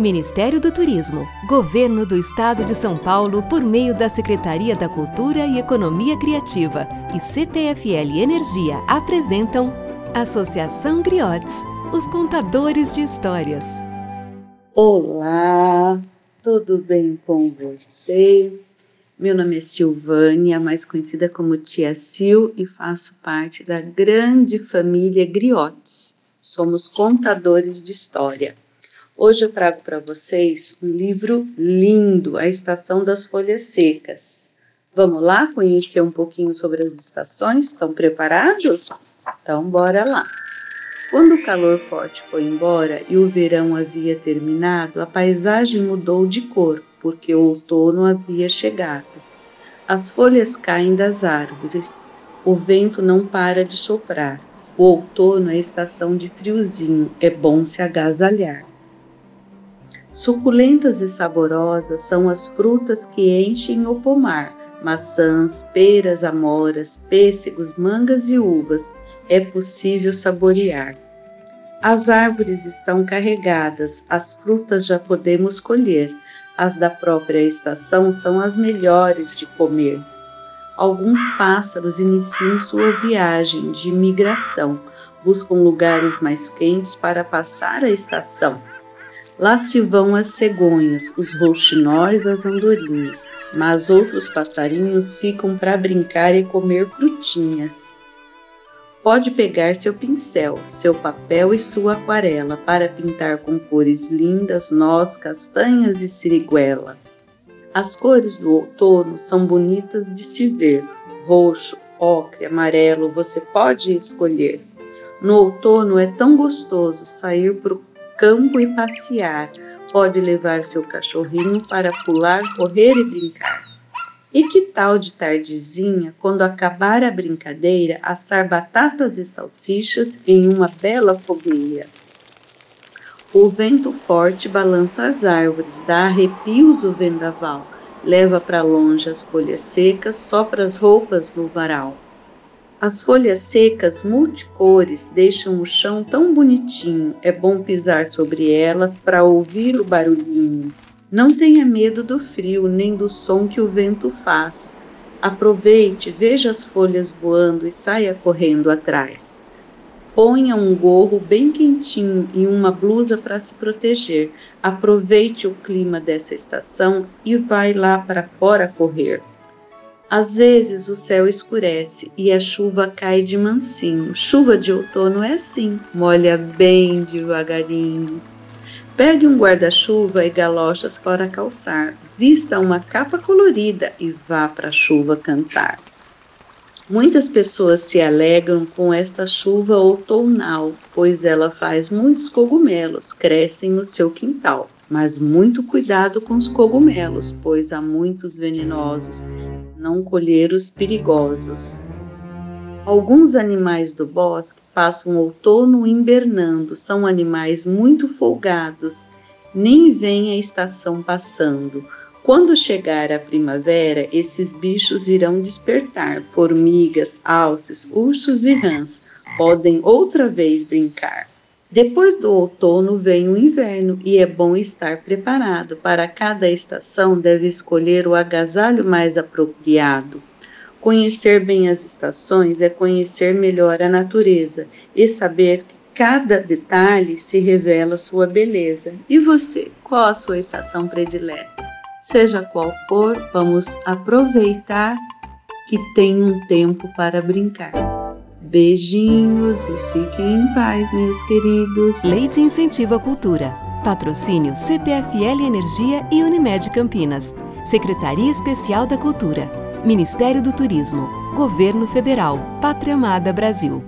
Ministério do Turismo, Governo do Estado de São Paulo, por meio da Secretaria da Cultura e Economia Criativa e CPFL Energia apresentam Associação Griotes, os contadores de histórias. Olá, tudo bem com você? Meu nome é Silvânia, mais conhecida como Tia Sil, e faço parte da grande família Griotes. Somos contadores de história. Hoje eu trago para vocês um livro lindo, A Estação das Folhas Secas. Vamos lá conhecer um pouquinho sobre as estações? Estão preparados? Então, bora lá. Quando o calor forte foi embora e o verão havia terminado, a paisagem mudou de cor, porque o outono havia chegado. As folhas caem das árvores, o vento não para de soprar. O outono é estação de friozinho, é bom se agasalhar. Suculentas e saborosas são as frutas que enchem o pomar: maçãs, peras, amoras, pêssegos, mangas e uvas. É possível saborear. As árvores estão carregadas, as frutas já podemos colher. As da própria estação são as melhores de comer. Alguns pássaros iniciam sua viagem de migração, buscam lugares mais quentes para passar a estação. Lá se vão as cegonhas, os rouxinóis, as andorinhas, mas outros passarinhos ficam para brincar e comer frutinhas. Pode pegar seu pincel, seu papel e sua aquarela para pintar com cores lindas, nós, castanhas e siriguela. As cores do outono são bonitas de se ver. Roxo, ocre, amarelo, você pode escolher. No outono é tão gostoso sair para o campo e passear. Pode levar seu cachorrinho para pular, correr e brincar. E que tal de tardezinha, quando acabar a brincadeira, assar batatas e salsichas em uma bela fogueira? O vento forte balança as árvores, dá arrepios o vendaval, leva para longe as folhas secas, sopra as roupas no varal. As folhas secas multicores deixam o chão tão bonitinho, é bom pisar sobre elas para ouvir o barulhinho. Não tenha medo do frio nem do som que o vento faz. Aproveite, veja as folhas voando e saia correndo atrás. Ponha um gorro bem quentinho e uma blusa para se proteger. Aproveite o clima dessa estação e vai lá para fora correr. Às vezes o céu escurece e a chuva cai de mansinho. Chuva de outono é assim, molha bem devagarinho. Pegue um guarda-chuva e galochas para calçar. Vista uma capa colorida e vá para a chuva cantar. Muitas pessoas se alegram com esta chuva outonal, pois ela faz muitos cogumelos, crescem no seu quintal. Mas muito cuidado com os cogumelos, pois há muitos venenosos não colher os perigosos. Alguns animais do bosque passam outono invernando, são animais muito folgados, nem vêm a estação passando. Quando chegar a primavera, esses bichos irão despertar. Formigas, alces, ursos e rãs podem outra vez brincar. Depois do outono vem o inverno e é bom estar preparado. Para cada estação deve escolher o agasalho mais apropriado. Conhecer bem as estações é conhecer melhor a natureza e saber que cada detalhe se revela sua beleza. E você, qual a sua estação predileta? Seja qual for, vamos aproveitar que tem um tempo para brincar. Beijinhos e fiquem em paz, meus queridos. Lei de Incentivo à Cultura. Patrocínio CPFL Energia e Unimed Campinas. Secretaria Especial da Cultura. Ministério do Turismo. Governo Federal. Pátria Amada Brasil.